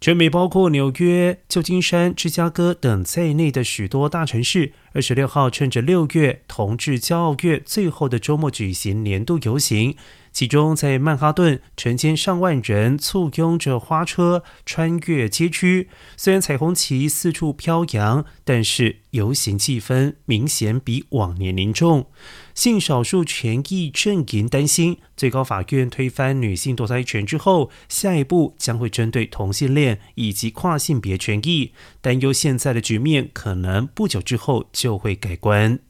全美包括纽约、旧金山、芝加哥等在内的许多大城市，二十六号趁着六月同志骄傲月最后的周末举行年度游行。其中，在曼哈顿，成千上万人簇拥着花车穿越街区。虽然彩虹旗四处飘扬，但是游行气氛明显比往年凝重。性少数权益阵营担心，最高法院推翻女性堕胎权之后，下一步将会针对同性恋以及跨性别权益。担忧现在的局面可能不久之后就会改观。